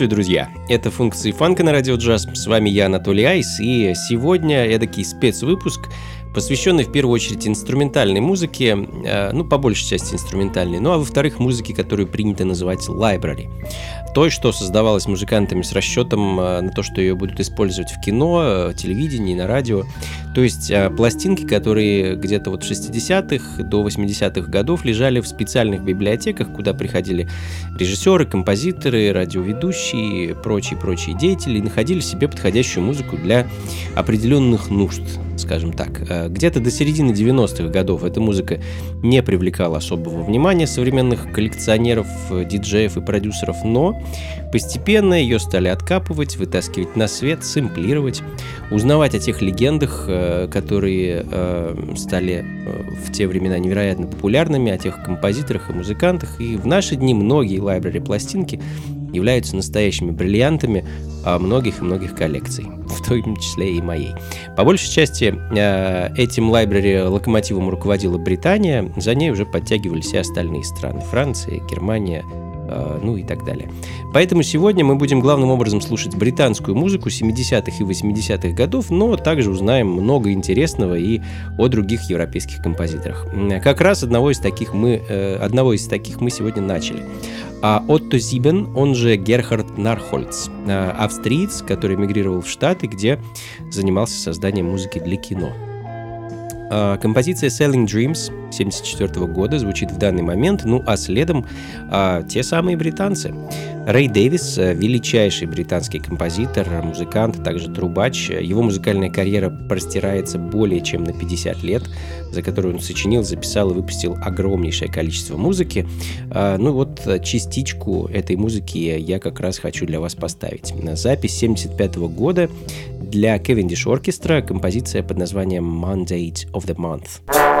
Приветствую, друзья! Это функции фанка на радио джаз. С вами я, Анатолий Айс, и сегодня эдакий спецвыпуск, посвященный в первую очередь инструментальной музыке, э, ну, по большей части инструментальной, ну, а во-вторых, музыке, которую принято называть library той, что создавалась музыкантами с расчетом э, на то, что ее будут использовать в кино, э, телевидении, на радио. То есть э, пластинки, которые где-то вот в 60-х до 80-х годов лежали в специальных библиотеках, куда приходили режиссеры, композиторы, радиоведущие, прочие-прочие деятели и находили себе подходящую музыку для определенных нужд, скажем так. Где-то до середины 90-х годов эта музыка не привлекала особого внимания современных коллекционеров, диджеев и продюсеров, но Постепенно ее стали откапывать, вытаскивать на свет, сэмплировать, узнавать о тех легендах, э, которые э, стали э, в те времена невероятно популярными, о тех композиторах и музыкантах. И в наши дни многие лайбрери пластинки являются настоящими бриллиантами многих и многих коллекций, в том числе и моей. По большей части этим лайбрери локомотивом руководила Британия, за ней уже подтягивались и остальные страны. Франция, Германия, Э, ну и так далее. Поэтому сегодня мы будем главным образом слушать британскую музыку 70-х и 80-х годов, но также узнаем много интересного и о других европейских композиторах. Как раз одного из таких мы, э, одного из таких мы сегодня начали. А Отто Зибен, он же Герхард Нархольц, э, австриец, который эмигрировал в Штаты, где занимался созданием музыки для кино. Композиция Selling Dreams 1974 года звучит в данный момент, ну а следом а, те самые британцы. Рэй Дэвис, э, величайший британский композитор, музыкант, а также трубач. Его музыкальная карьера простирается более чем на 50 лет, за которую он сочинил, записал и выпустил огромнейшее количество музыки. А, ну вот э, частичку этой музыки я как раз хочу для вас поставить. Запись 75 года для Cavendish Orchestra, композиция под названием Mandate of the Month.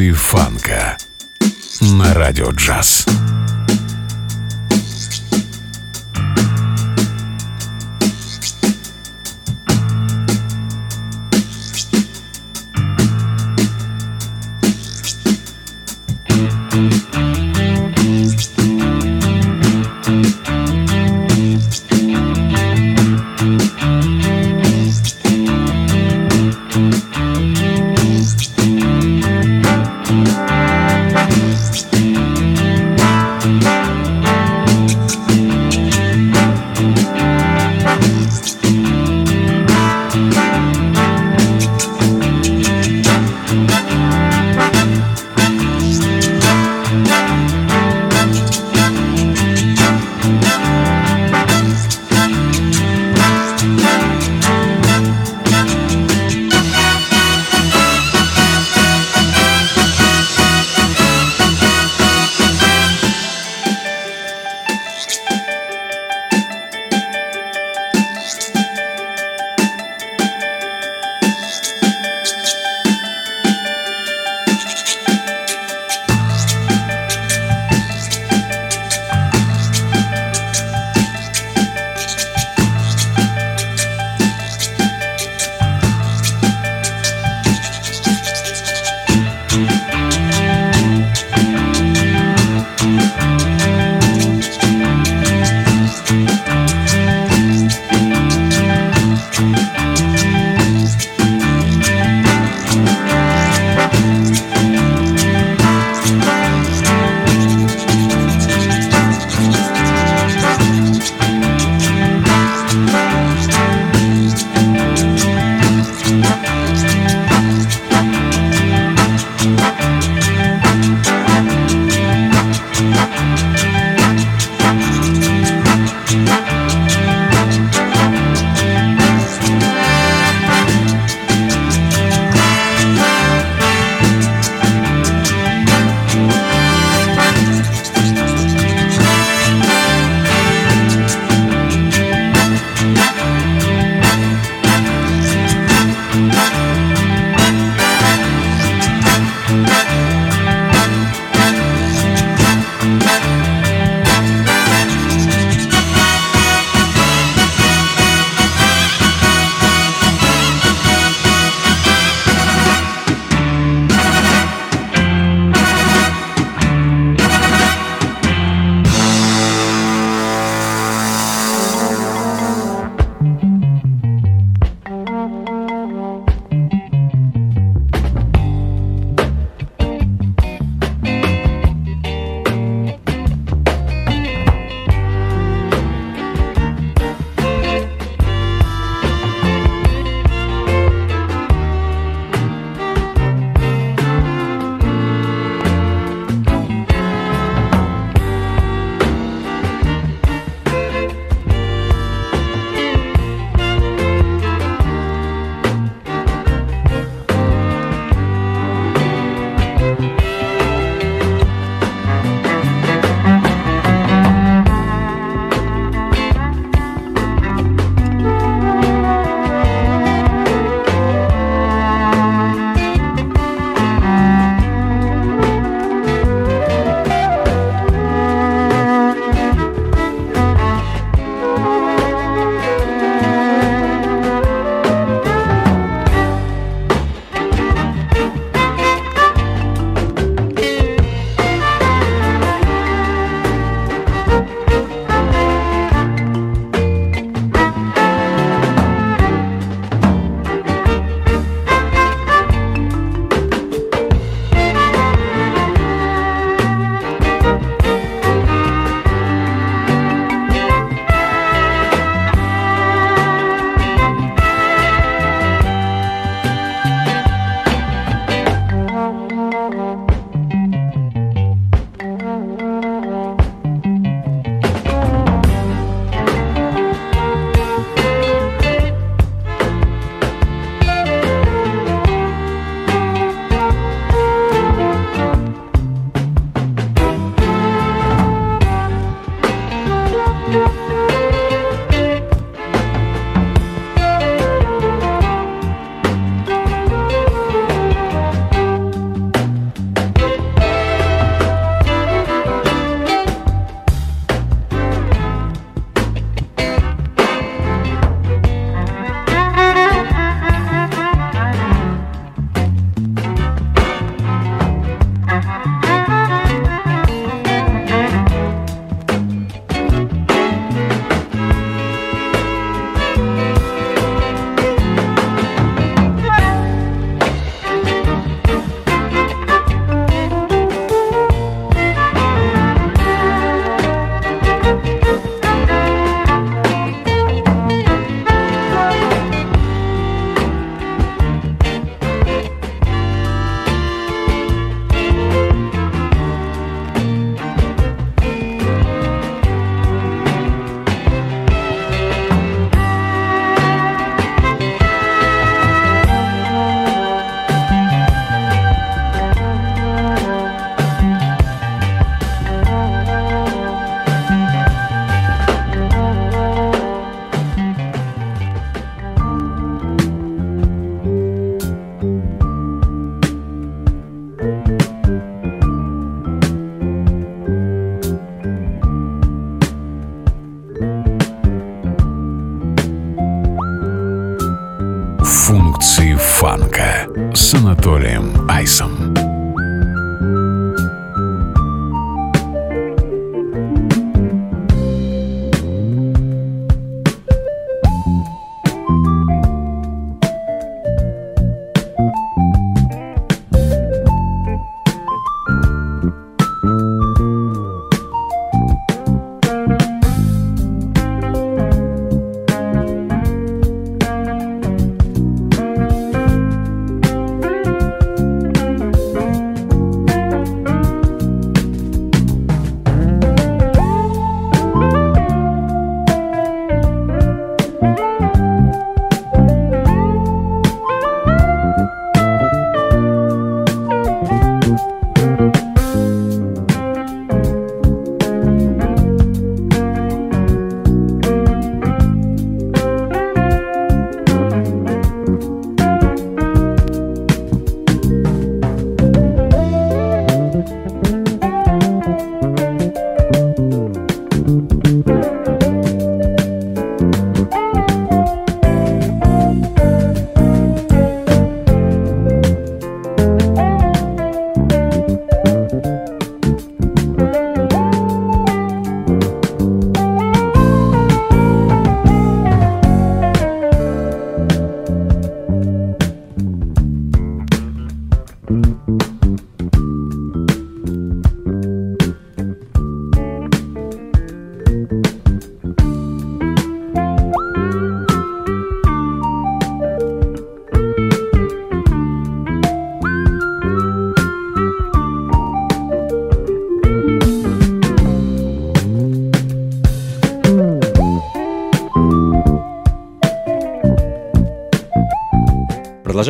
Функции фанка на радио джаз.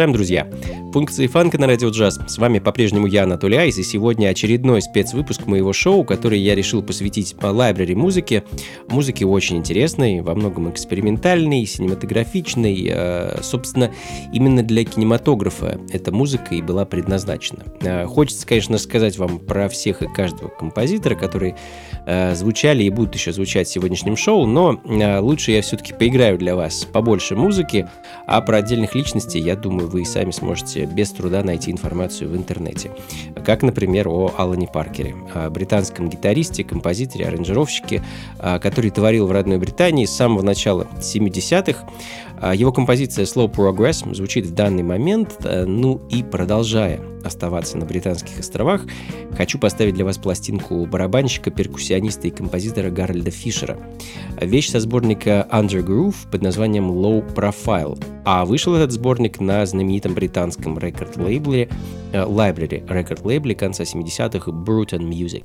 Продолжаем, друзья. Функции фанка на радио джаз. С вами по-прежнему я, Анатолий Айс, и сегодня очередной спецвыпуск моего шоу, который я решил посвятить лайбрери музыки. Музыки очень интересной, во многом экспериментальной, синематографичной. Э, собственно, именно для кинематографа эта музыка и была предназначена. Э, хочется, конечно, сказать вам про всех и каждого композитора, которые э, звучали и будут еще звучать в сегодняшнем шоу, но лучше я все-таки поиграю для вас побольше музыки, а про отдельных личностей, я думаю, вы и сами сможете без труда найти информацию в интернете. Как, например, о Алане Паркере, британском гитаристе, композиторе, аранжировщике, а, который творил в родной Британии с самого начала 70-х. А, его композиция Slow Progress звучит в данный момент, э, ну и продолжая оставаться на Британских островах, хочу поставить для вас пластинку барабанщика, перкуссиониста и композитора Гарольда Фишера. Вещь со сборника Under Groove под названием Low Profile. А вышел этот сборник на знаменитом британском рекорд-лейбле, э, лайбрери рекорд-лейбле конца 70-х Bruton Music.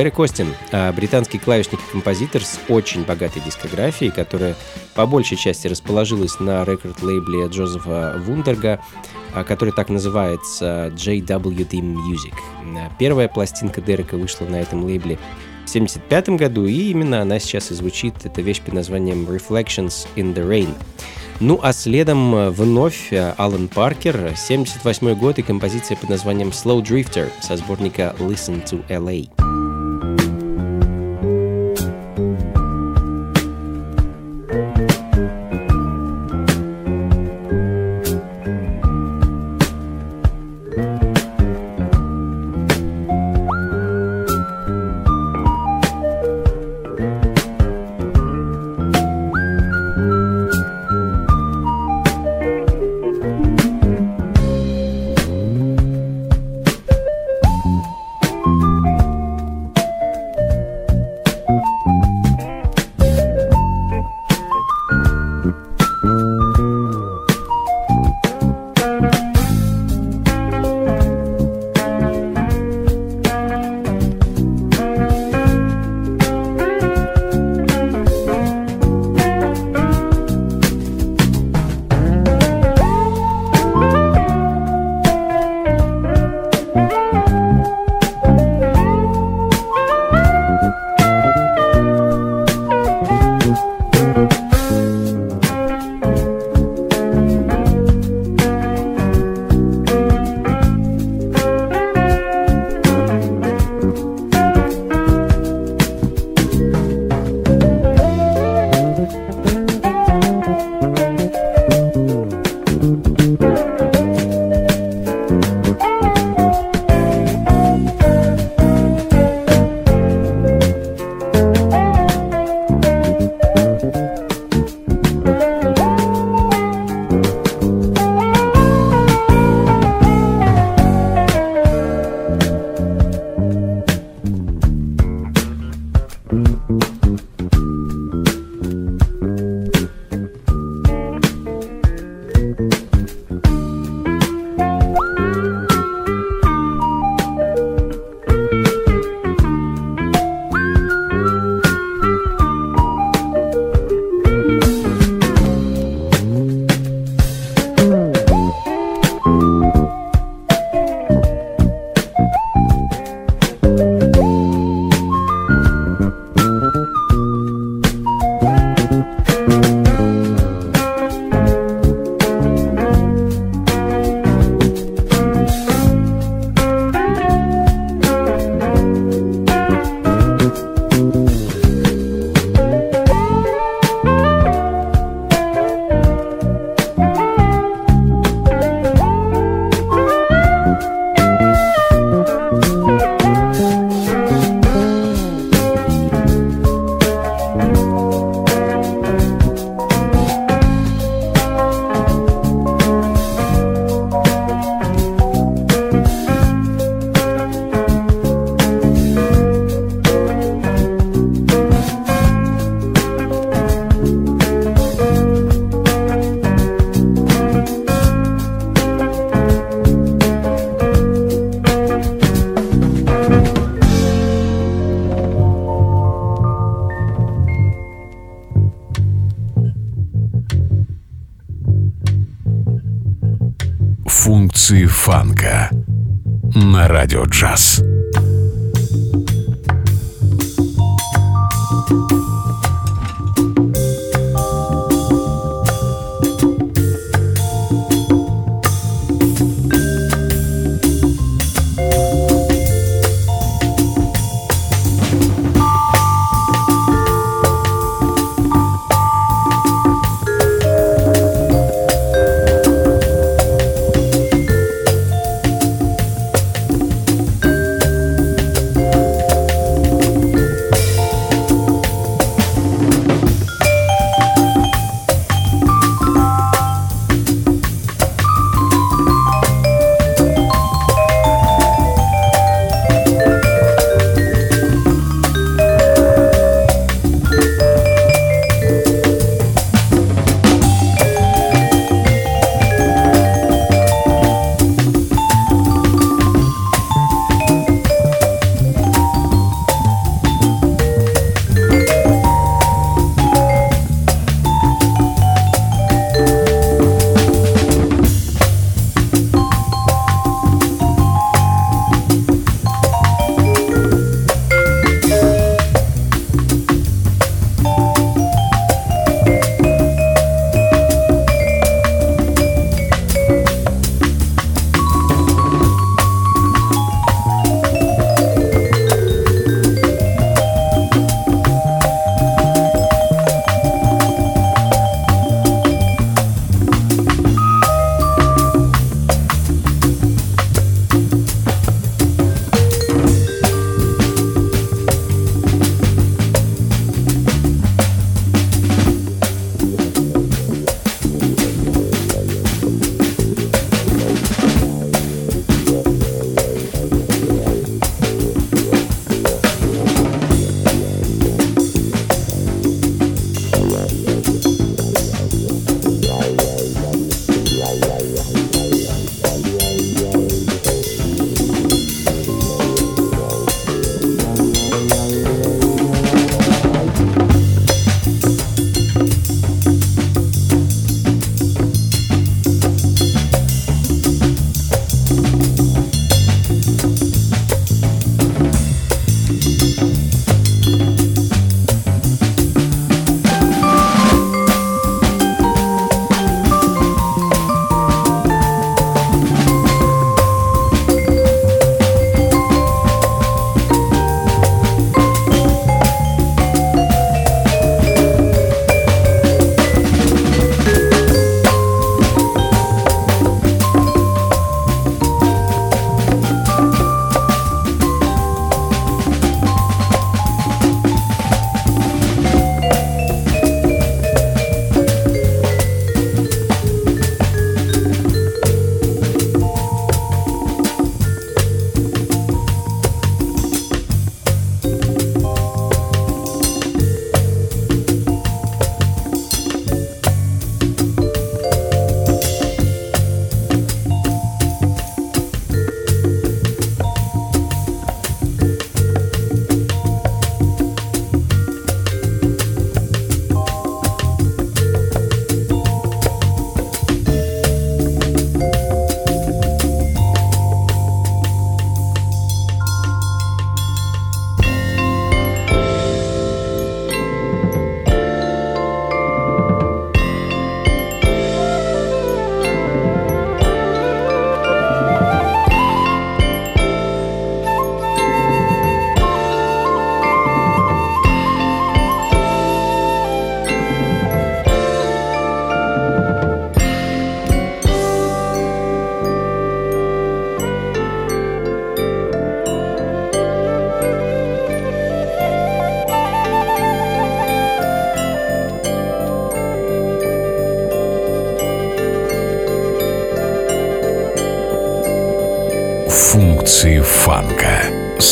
Дерек Остин — британский клавишник и композитор с очень богатой дискографией, которая по большей части расположилась на рекорд-лейбле Джозефа Вундерга, который так называется JWD Music. Первая пластинка Дерека вышла на этом лейбле в 1975 году, и именно она сейчас и звучит. Это вещь под названием Reflections in the Rain. Ну а следом вновь Алан Паркер, 78 год и композиция под названием Slow Drifter со сборника Listen to LA.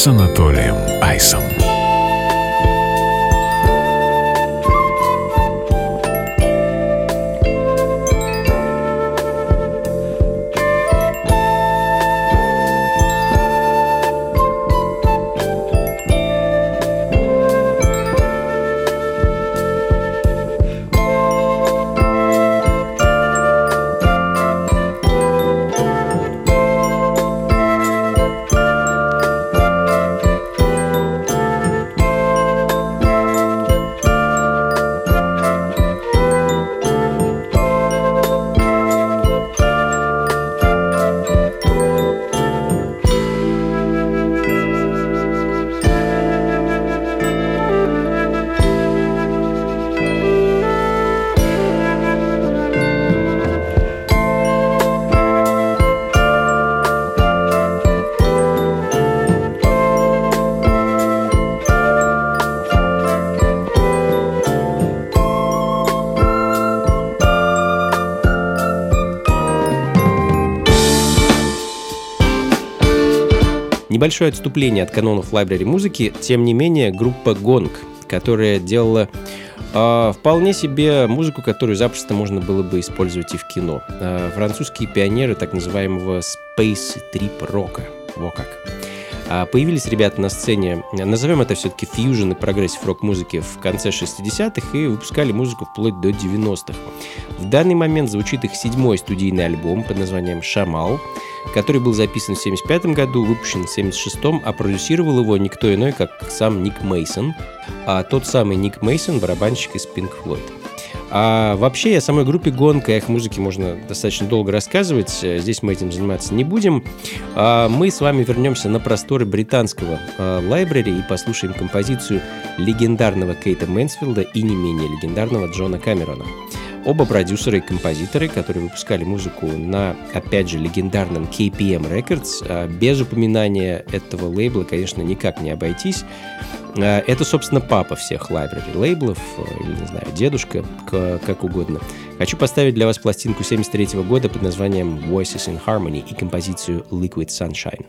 Анатолием Айсом. Небольшое отступление от канонов library музыки, тем не менее, группа Gong, которая делала э, вполне себе музыку, которую запросто можно было бы использовать и в кино. Э, французские пионеры так называемого Space Trip рока. Во как. А, появились ребята на сцене, назовем это все-таки фьюжн и progressive рок-музыки в конце 60-х и выпускали музыку вплоть до 90-х. В данный момент звучит их седьмой студийный альбом под названием «Shamal», который был записан в 75 году, выпущен в 76 а продюсировал его никто иной, как сам Ник Мейсон, а тот самый Ник Мейсон, барабанщик из Pink Floyd. А вообще о самой группе Гонка, их музыке можно достаточно долго рассказывать. Здесь мы этим заниматься не будем. А мы с вами вернемся на просторы британского а, лайбрери и послушаем композицию легендарного Кейта Мэнсфилда и не менее легендарного Джона Камерона. Оба продюсеры и композиторы, которые выпускали музыку на, опять же, легендарном KPM Records, а, без упоминания этого лейбла, конечно, никак не обойтись. А, это, собственно, папа всех лайбрери лейблов, э, или, не знаю, дедушка, как угодно. Хочу поставить для вас пластинку 73 года под названием Voices in Harmony и композицию Liquid Sunshine.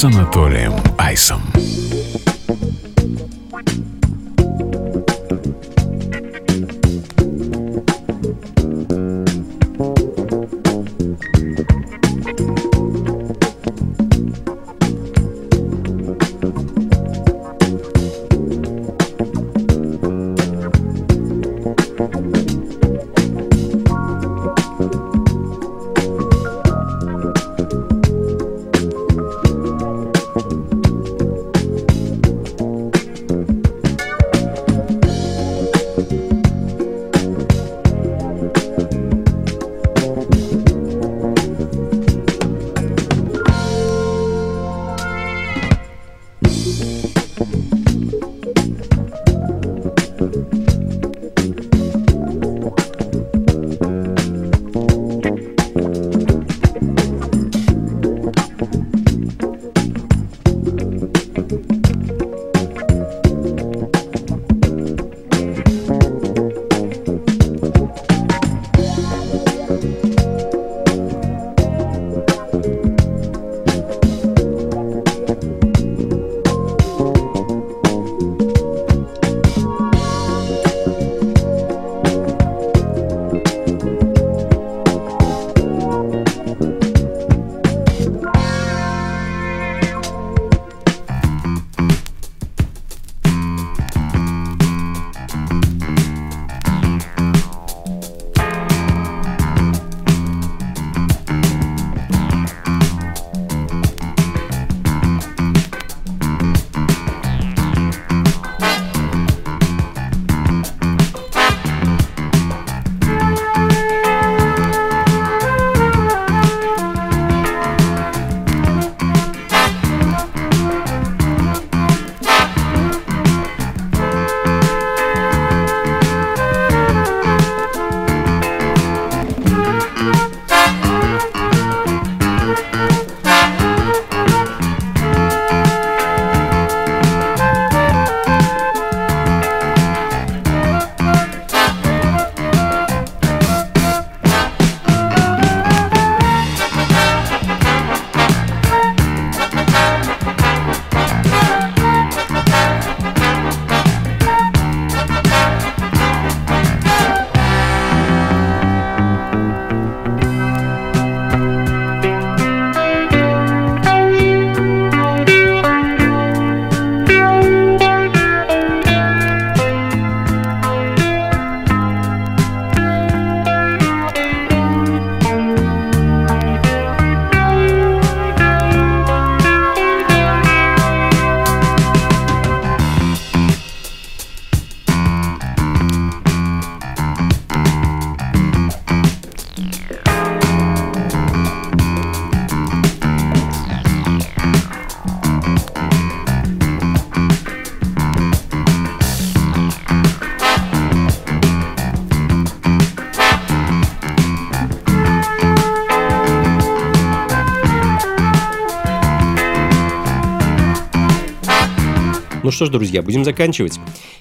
С Анатолием Айсом. Что ж, друзья, будем заканчивать.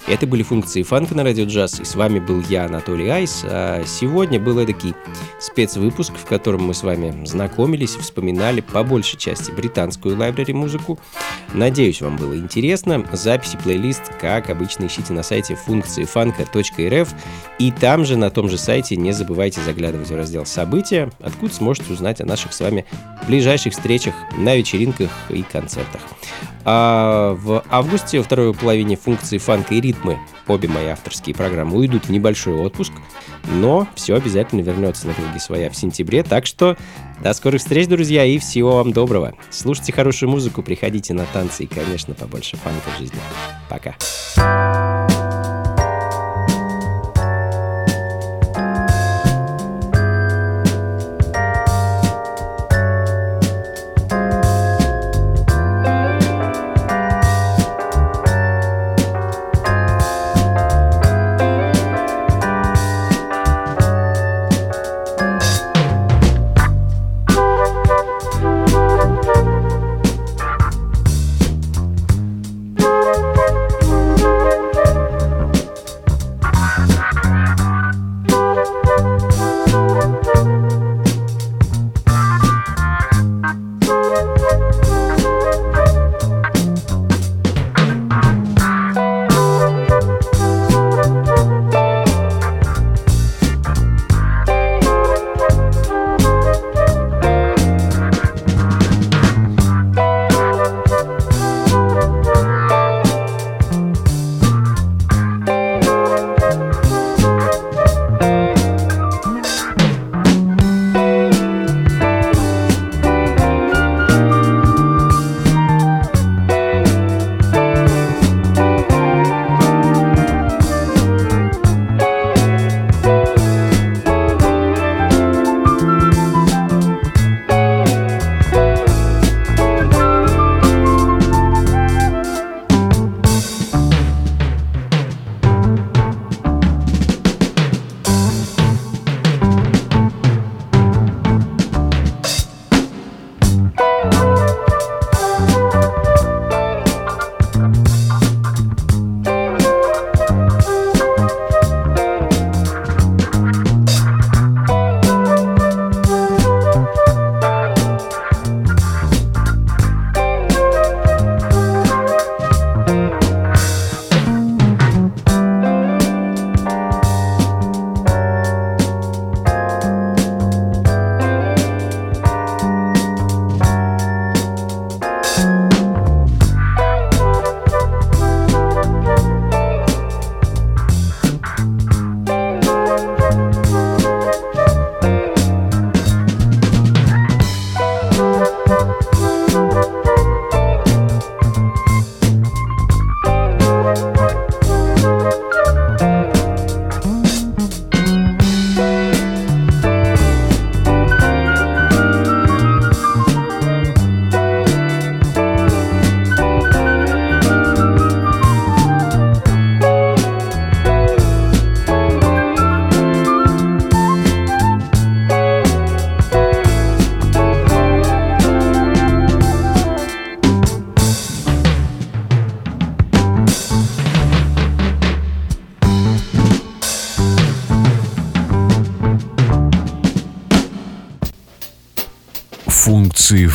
Это были функции фанка на радио джаз, и с вами был я, Анатолий Айс. А сегодня был такой спецвыпуск, в котором мы с вами знакомились вспоминали по большей части британскую лайбрери музыку. Надеюсь, вам было интересно. Записи плейлист, как обычно, ищите на сайте функции фанка.рф, и там же, на том же сайте, не забывайте заглядывать в раздел «События», откуда сможете узнать о наших с вами ближайших встречах на вечеринках и концертах. А в августе, во второй половине функции фанка и ритмы, обе мои авторские программы уйдут в небольшой отпуск, но все обязательно вернется на круги своя в сентябре, так что до скорых встреч, друзья, и всего вам доброго. Слушайте хорошую музыку, приходите на танцы и, конечно, побольше фанка жизни. Пока. Функции